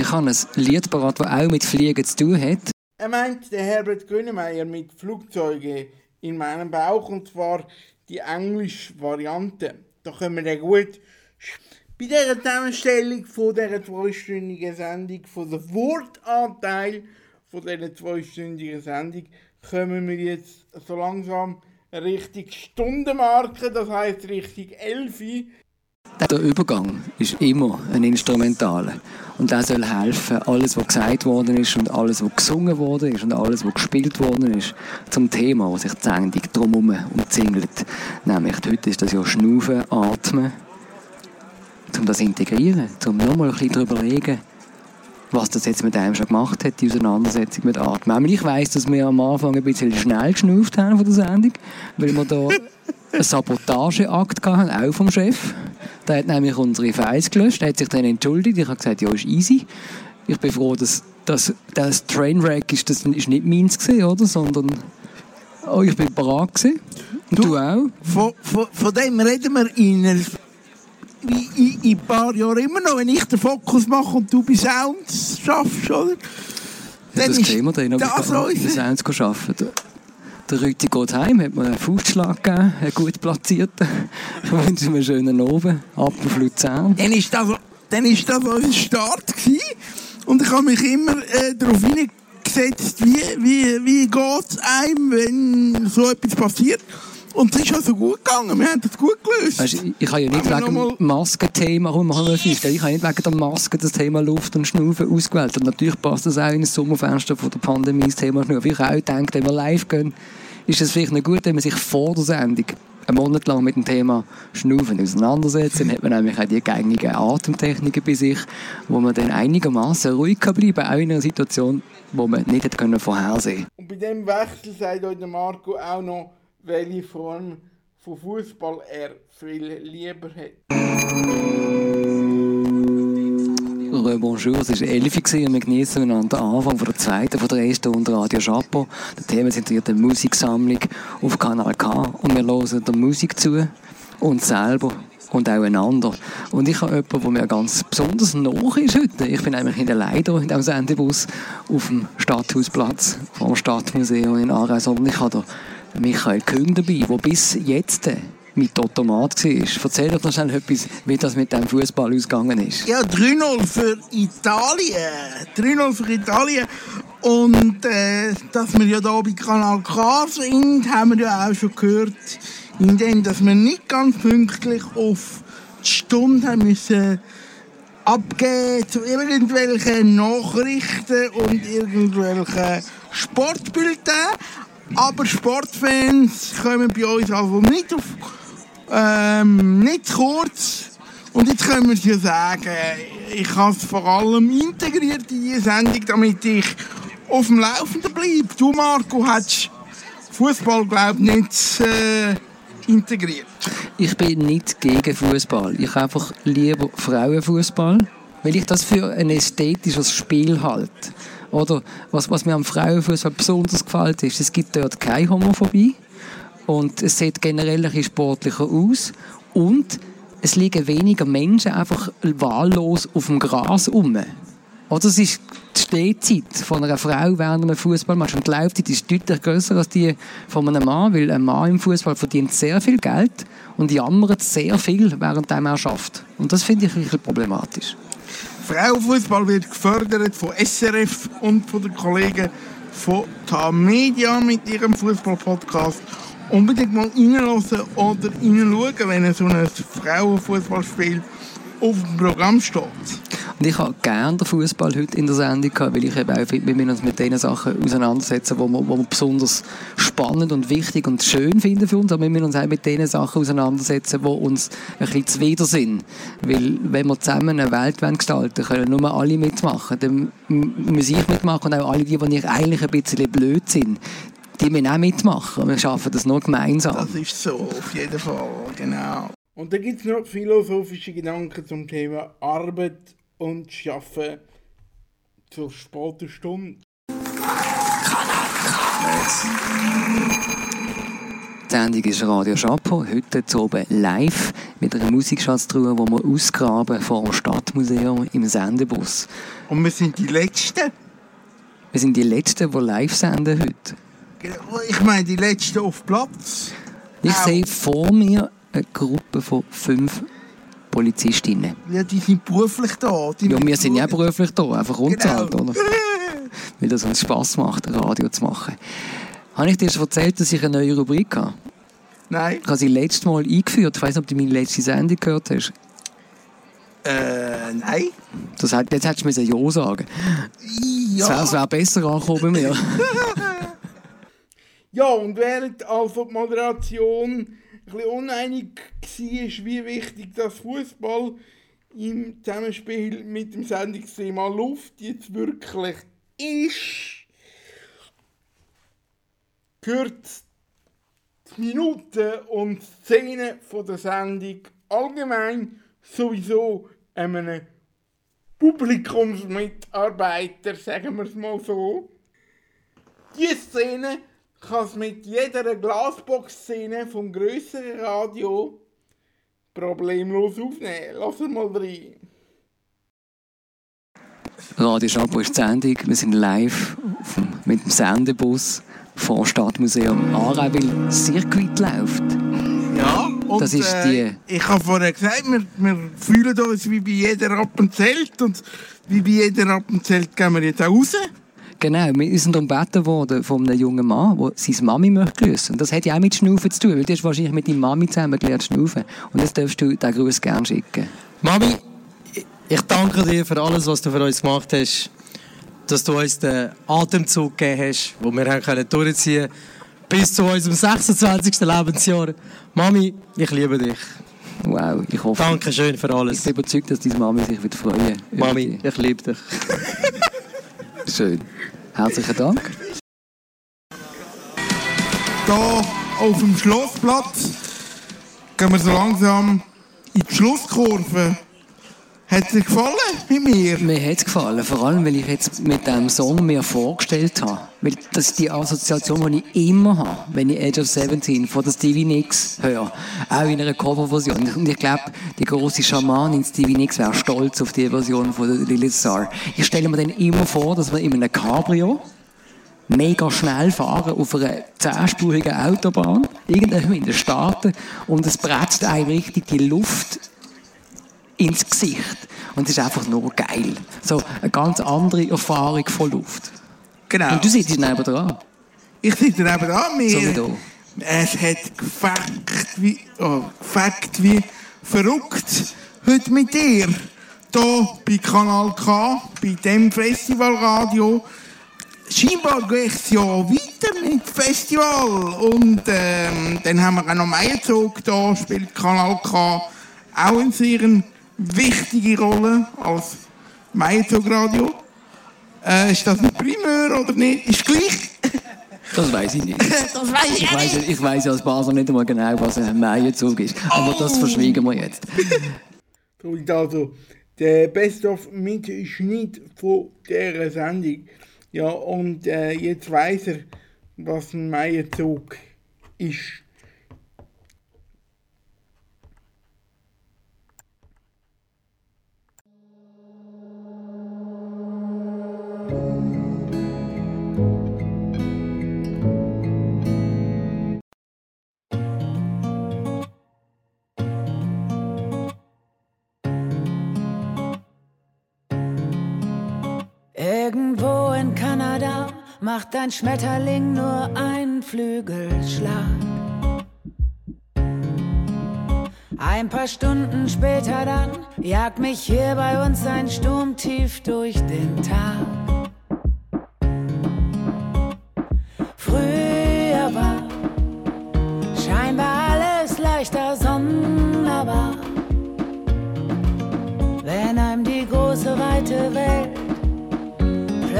Ich habe ein Lied parat, das auch mit Fliegen zu tun hat. Er meint der Herbert Grönemeyer mit Flugzeuge in meinem Bauch und zwar die englische Variante. Da können wir gut bei dieser Zusammenstellung von dieser zweistündigen Sendung, von dem Wortanteil von dieser zweistündigen Sendung, kommen wir jetzt so langsam Richtung Stundenmarke, das heißt Richtung 11 der Übergang ist immer ein instrumentaler. Und der soll helfen, alles, was gesagt worden ist und alles, was gesungen worden ist und alles, was gespielt worden ist, zum Thema, was sich die Sendung drumherum umzingelt. Nämlich, heute ist das ja Schnaufen, Atmen, um das zu integrieren, um nochmal ein bisschen darüber reden, was das jetzt mit einem schon gemacht hat, die Auseinandersetzung mit Atmen. Ich weiss, dass wir am Anfang ein bisschen schnell geschnauft haben von der Sendung, weil wir da einen Sabotageakt hatten, auch vom Chef. Der hat nämlich unsere Files gelöscht, hat sich dann entschuldigt. Ich habe gesagt, ja, ist easy. Ich bin froh, dass, dass das Trainwreck ist, das ist nicht meins gewesen, oder? Sondern oh, ich bin bereit gewesen. Und du, du auch? Von, von, von dem reden wir in in, in ein paar Jahren immer noch, wenn ich den Fokus mache und du bei Sounds schaffst, oder? Ja, das sehen wir dann, ob das ich bei Sounds arbeiten Der Rüti geht heim, hat mir einen Faustschlag gegeben, einen gut platzierten. *laughs* Ich wünsche ihm einen schönen Abend, ab auf Luzern. Dann ist das, dann ist das unser Start gewesen. Und ich habe mich immer äh, darauf hineingesetzt, wie, wie, wie geht es einem, wenn so etwas passiert. Und es ist also gut gegangen, wir haben das gut gelöst. Weißt, ich, ich habe ja nicht wegen dem Maskenthema, komm, machen wir feststellen, ich habe nicht wegen der Maske das Thema Luft und Schnaufen ausgewählt. Und natürlich passt das auch in das Sommerfenster von der Pandemie, das Thema Schnaufen. Ich habe auch gedacht, wenn wir live gehen, ist es vielleicht noch gut, wenn man sich vor der Sendung einen Monat lang mit dem Thema Schnaufen auseinandersetzt. Dann hat man nämlich auch die gängigen Atemtechniken bei sich, wo man dann einigermaßen ruhig kann bleiben auch in einer Situation, wo man nicht hätte können vorhersehen Und bei dem Wechsel sagt euch Marco auch noch, welche Form von Fußball er viel lieber hat. Bonjour, es war 11 Uhr und wir genießen einander den Anfang von der zweiten, von der ersten Stunde Radio Chapeau. Der Thema sind die Musiksammlung auf Kanal K und wir hören der Musik zu, uns selber und auch einander. Und ich habe jemanden, der mir ganz besonders nach ist heute. Ich bin nämlich in der Leider in diesem Sendebus auf dem Stadthausplatz vom Stadtmuseum in Aarau, sondern ich habe Michael Küng dabei, der bis jetzt mit Automat war. Erzähl doch noch schnell etwas, wie das mit dem Fußball ausgegangen ist. Ja, 3-0 für Italien. 3-0 für Italien. Und äh, dass wir ja hier bei Kanal K sind, haben wir ja auch schon gehört, indem dass wir nicht ganz pünktlich auf die Stunde haben müssen abgeben zu irgendwelchen Nachrichten und irgendwelchen Sportbulletins. Aber Sportfans kommen bei uns also nicht auf ähm, nicht kurz. Und jetzt können wir es ja sagen, ich habe es vor allem integriert in diese Sendung, damit ich auf dem Laufenden bleibe. Du, Marco, hast Fußball, glaube ich, nicht äh, integriert. Ich bin nicht gegen Fußball. Ich einfach lieber Frauenfußball, weil ich das für ein ästhetisches Spiel halte. Oder was, was mir am Frauenfußball besonders gefällt, ist, es gibt dort keine Homophobie und es sieht generell ein sportlicher aus und es liegen weniger Menschen einfach wahllos auf dem Gras rum. Oder es ist die Stehzeit von einer Frau während einem Fußballmatch und die Laufzeit ist deutlich größer als die von einem Mann, weil ein Mann im Fußball verdient sehr viel Geld und jammert sehr viel, während er schafft. Und das finde ich ein bisschen problematisch. Frauenfußball wird gefördert von SRF und von den Kollegen von Tamedia mit ihrem Fußball-Podcast. Unbedingt mal reinhören oder reinschauen, wenn so ein Frauenfußballspiel auf dem Programm steht. Und ich habe gerne den Fußball heute in der Sendung gehabt, weil ich eben auch finde, wir müssen uns mit den Sachen auseinandersetzen, die wir, wir besonders spannend und wichtig und schön finden für uns, aber wir müssen uns auch mit den Sachen auseinandersetzen, die uns ein bisschen zuwider sind. Weil wenn wir zusammen eine Welt wollen gestalten können nur alle mitmachen. Dann muss ich mitmachen und auch alle die, die ich eigentlich ein bisschen blöd sind, die müssen auch mitmachen. Wir schaffen das nur gemeinsam. Das ist so, auf jeden Fall, genau. Und da gibt es noch philosophische Gedanken zum Thema Arbeit und Schaffen zur späten Stunde. Die Sendung ist Radio Chapeau, heute zu oben live mit einer Musikschatztruhe, die wir ausgraben vor dem Stadtmuseum im Sendebus. Und wir sind die Letzten. Wir sind die Letzten, die live senden heute. Genau, Ich meine, die Letzten auf Platz. Ich Au. sehe vor mir eine Gruppe von fünf Polizistinnen. Ja, die sind beruflich da. Die Ja, wir sind ja beruflich da, einfach unzahlt, Genau. oder? *laughs* Weil das uns Spass macht, Radio zu machen. Habe ich dir schon erzählt, dass ich eine neue Rubrik habe? Nein. Ich habe sie letztes Mal eingeführt. Ich weiß nicht, ob du meine letzte Sendung gehört hast. Äh, nein. Das, hat- jetzt hättest du müssen Ja sagen Ja. Das wäre wär besser angekommen bei mir. *laughs* Ja, und während also die Moderation ein bisschen uneinig war, wie wichtig das Fußball im Zusammenspiel mit dem Sendungsthema Luft jetzt wirklich ist, gehört die Minuten und Szenen von der Sendung allgemein sowieso einem Publikumsmitarbeiter, sagen wir es mal so. Diese Szene kann es mit jeder Glasbox-Szene vom grösseren Radio problemlos aufnehmen. Lass mal rein. Radio Chapeau ist die Sendung. Wir sind live mit dem Sendebus vom Stadtmuseum Aarau, weil Circuit läuft. Ja, und Das ist äh, ich habe vorher gesagt, wir, wir fühlen uns wie bei jeder Rappenzelt und wie bei jeder Rappenzelt gehen wir jetzt auch raus. Genau, wir sind darum gebeten worden von einem jungen Mann, der seine Mami möchte grüßen. Und das hat ja auch mit Schnaufen zu tun, weil du hast wahrscheinlich mit deiner Mami zusammen gelernt schnaufen. Und jetzt darfst du den Gruß gerne schicken. Mami, ich danke dir für alles, was du für uns gemacht hast. Dass du uns den Atemzug gegeben hast, den wir haben durchziehen bis zu unserem 26. Lebensjahr. Mami, ich liebe dich. Wow, ich hoffe. Dankeschön für alles. Ich bin überzeugt, dass deine Mami sich wird freuen über Mami, ich liebe dich. Schön. Herzlichen Dank. Hier auf dem Schlossplatz gehen wir so langsam in die Schlusskurve. Hat es dir gefallen mit mir? Mir hat es gefallen, vor allem, weil ich jetzt mit diesem Song mir vorgestellt habe. Weil das ist die Assoziation, die ich immer habe, wenn ich Age of 17 von der Stevie Nicks höre. Auch in einer Coverversion. Und ich glaube, die große Schamanin Stevie Nicks wäre stolz auf die Version von Lilith Star. Ich stelle mir dann immer vor, dass wir in einem Cabrio mega schnell fahren auf einer zehnspurigen Autobahn, irgendwo in den Staaten, und es bretzt einem richtig die Luft ins Gesicht. Und es ist einfach nur geil. So eine ganz andere Erfahrung von Luft. Genau. Und du sitzt neben dran. Ich sitze neben an mir. So. Es hat gefackt wie, oh, gefackt wie verrückt heute mit dir. Hier bei Kanal K, bei dem Festivalradio. Scheinbar geht es ja weiter mit Festival. Und ähm, dann haben wir auch noch Meierzog. Da spielt Kanal K auch eine sehr wichtige Rolle als Meierzogradio. Äh, ist das ein Primeur oder nicht? Ist gleich. Das weiß ich nicht. *laughs* Das weiß ich Ich weiss, ich weiss als Basel nicht einmal genau, was ein Maienzug ist. Aber das verschwiegen wir jetzt. *laughs* Und also der Best-of-Mitschnitt von dieser Sendung. Ja, und äh, jetzt weiß er, was ein Meierzug ist. Macht ein Schmetterling nur einen Flügelschlag. Ein paar Stunden später dann jagt mich hier bei uns ein Sturm tief durch den Tag. Früher war scheinbar alles leichter sonderbar. Wenn einem die große weite Welt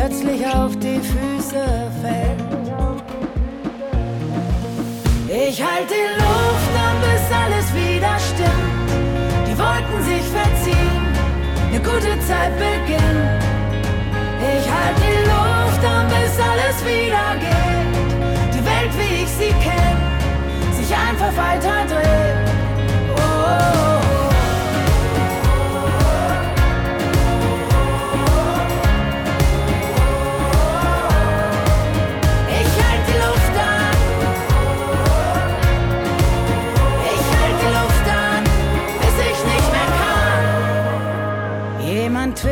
plötzlich auf die Füße fällt. Ich halte die Luft an, bis alles wieder stimmt. Die Wolken sich verziehen, eine gute Zeit beginnt. Ich halte die Luft an, bis alles wieder geht. Die Welt, wie ich sie kenne, sich einfach weiter dreht.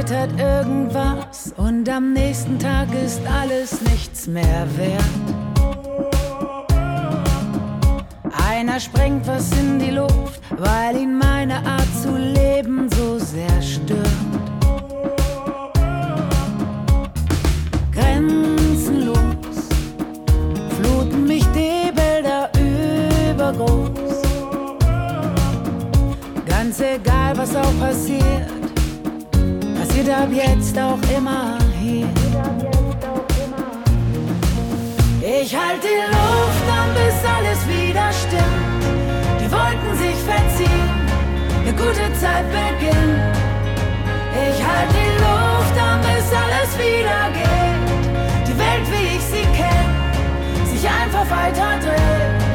Twittert irgendwas und am nächsten Tag ist alles nichts mehr wert. Einer sprengt was in die Luft, weil ihn meine Art zu leben so sehr stört. Grenzenlos fluten mich die Bilder übergroß. Ganz egal, was auch passiert, passiert ab jetzt auch immer hier. Ich halte die Luft an, bis alles wieder stimmt. Die Wolken sich verziehen, eine gute Zeit beginnt. Ich halte die Luft an, bis alles wieder geht. Die Welt, wie ich sie kenne, sich einfach weiter dreht.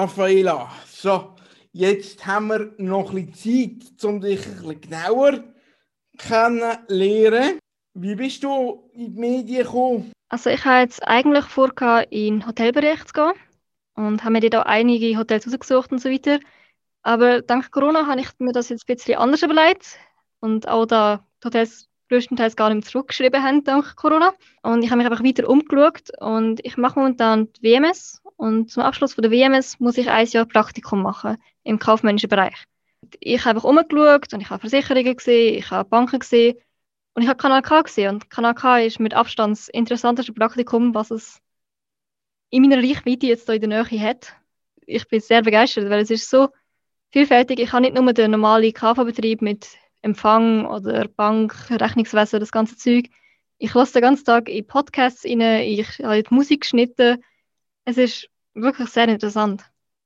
Raffaela, so, jetzt haben wir noch ein bisschen Zeit, um dich ein bisschen genauer kennenzulernen. Wie bist du in die Medien gekommen? Also ich habe jetzt eigentlich vor, in den Hotelbereich zu gehen und habe mir da einige Hotels ausgesucht und so weiter. Aber dank Corona habe ich mir das jetzt ein bisschen anders überlegt und auch da Hotels größtenteils gar nicht zurückgeschrieben haben dank Corona. Und ich habe mich einfach weiter umgeschaut und ich mache momentan die WMS und zum Abschluss von der WMS muss ich ein Jahr Praktikum machen im kaufmännischen Bereich. Ich habe einfach umgeschaut und ich habe Versicherungen gesehen, ich habe Banken gesehen und ich habe Kanal K gesehen und Kanal K ist mit Abstand das interessanteste Praktikum, was es in meiner Reichweite jetzt hier in der Nähe hat. Ich bin sehr begeistert, weil es ist so vielfältig. Ich habe nicht nur den normalen KV-Betrieb mit Empfang oder Bank, Rechnungswesen, das ganze Zeug. Ich höre den ganzen Tag in Podcasts rein, ich habe die Musik geschnitten. Es ist wirklich sehr interessant.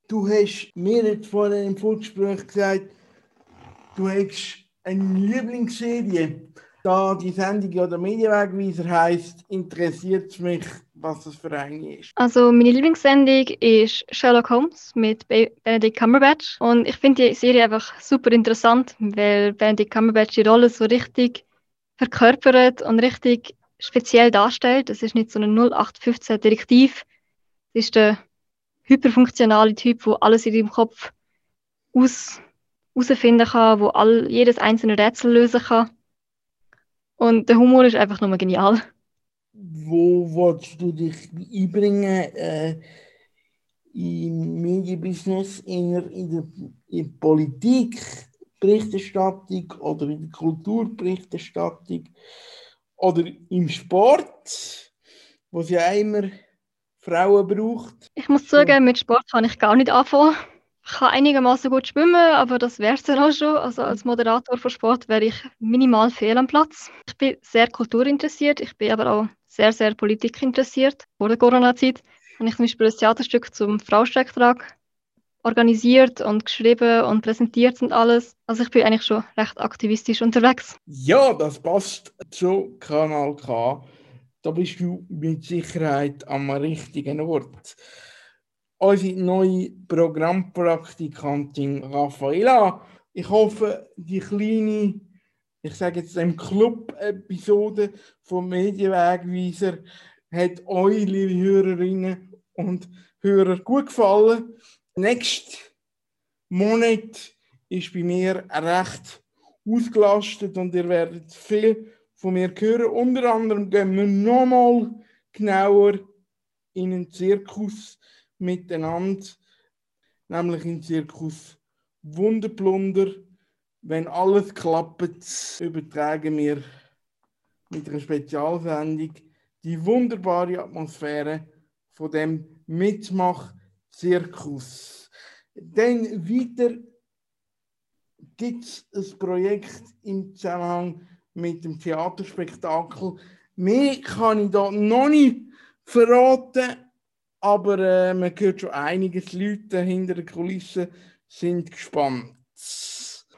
Du hast mir jetzt vorhin im Vorgespräch gesagt, du hast eine Lieblingsserie. Da die Sendung ja der Medienwegweiser heisst, interessiert es mich, was das für eine ist. Also meine Lieblingssendung ist Sherlock Holmes mit Benedict Cumberbatch und ich finde die Serie einfach super interessant, weil Benedict Cumberbatch die Rolle so richtig verkörpert und richtig speziell darstellt. Es ist nicht so ein 0815 Detektiv, es ist der hyperfunktionale Typ, wo alles in seinem Kopf aus herausfinden kann, wo all, jedes einzelne Rätsel lösen kann. Und der Humor ist einfach nur genial. Wo willst du dich einbringen äh, im Medienbusiness, in der, in der in Politik, Berichterstattung oder in der Kulturberichterstattung oder im Sport, wo es ja immer Frauen braucht? Ich muss zugeben, mit Sport kann ich gar nicht anfangen. Ich kann einigermaßen gut schwimmen, aber das wäre es dann auch schon. Also als Moderator von Sport wäre ich minimal fehl am Platz. Ich bin sehr kulturinteressiert, ich bin aber auch sehr, sehr politikinteressiert. Vor der Corona-Zeit habe ich zum Beispiel ein Theaterstück zum Frauenstreiktag organisiert und geschrieben und präsentiert und alles. Also ich bin eigentlich schon recht aktivistisch unterwegs. Ja, das passt zu Kanal K. Da bist du mit Sicherheit am richtigen Ort unsere neue Programmpraktikantin Raffaela. Ich hoffe, die kleine, ich sage jetzt dem Club-Episode vom Medienwegweiser hat euch, liebe Hörerinnen und Hörer, gut gefallen. Nächsten Monat ist bei mir recht ausgelastet und ihr werdet viel von mir hören. Unter anderem gehen wir nochmal genauer in den Zirkus miteinander, nämlich im Zirkus Wunderplunder. Wenn alles klappt, übertragen wir mit einer Spezialsendung die wunderbare Atmosphäre von dem Mitmach-Zirkus. Dann weiter gibt es ein Projekt im Zusammenhang mit dem Theaterspektakel. Mehr kann ich da noch nicht verraten, aber äh, man hört schon einiges. Leute hinter den Kulissen sind gespannt.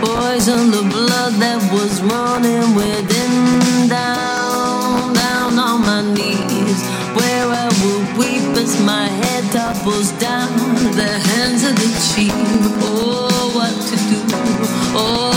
poison the blood that was running within. Down, down on my knees, where I will weep as my head topples down the hands of the chief. Oh, what to do? Oh,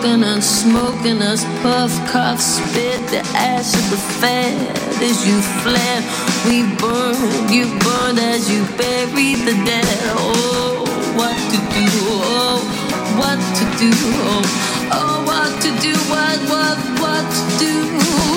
choking us, smoking us, puff, cough, spit the ash of the fat as you fled. We burned, you burned as you buried the dead. Oh, what to do? Oh, what to do. Oh, oh what to do, what, what, what to do.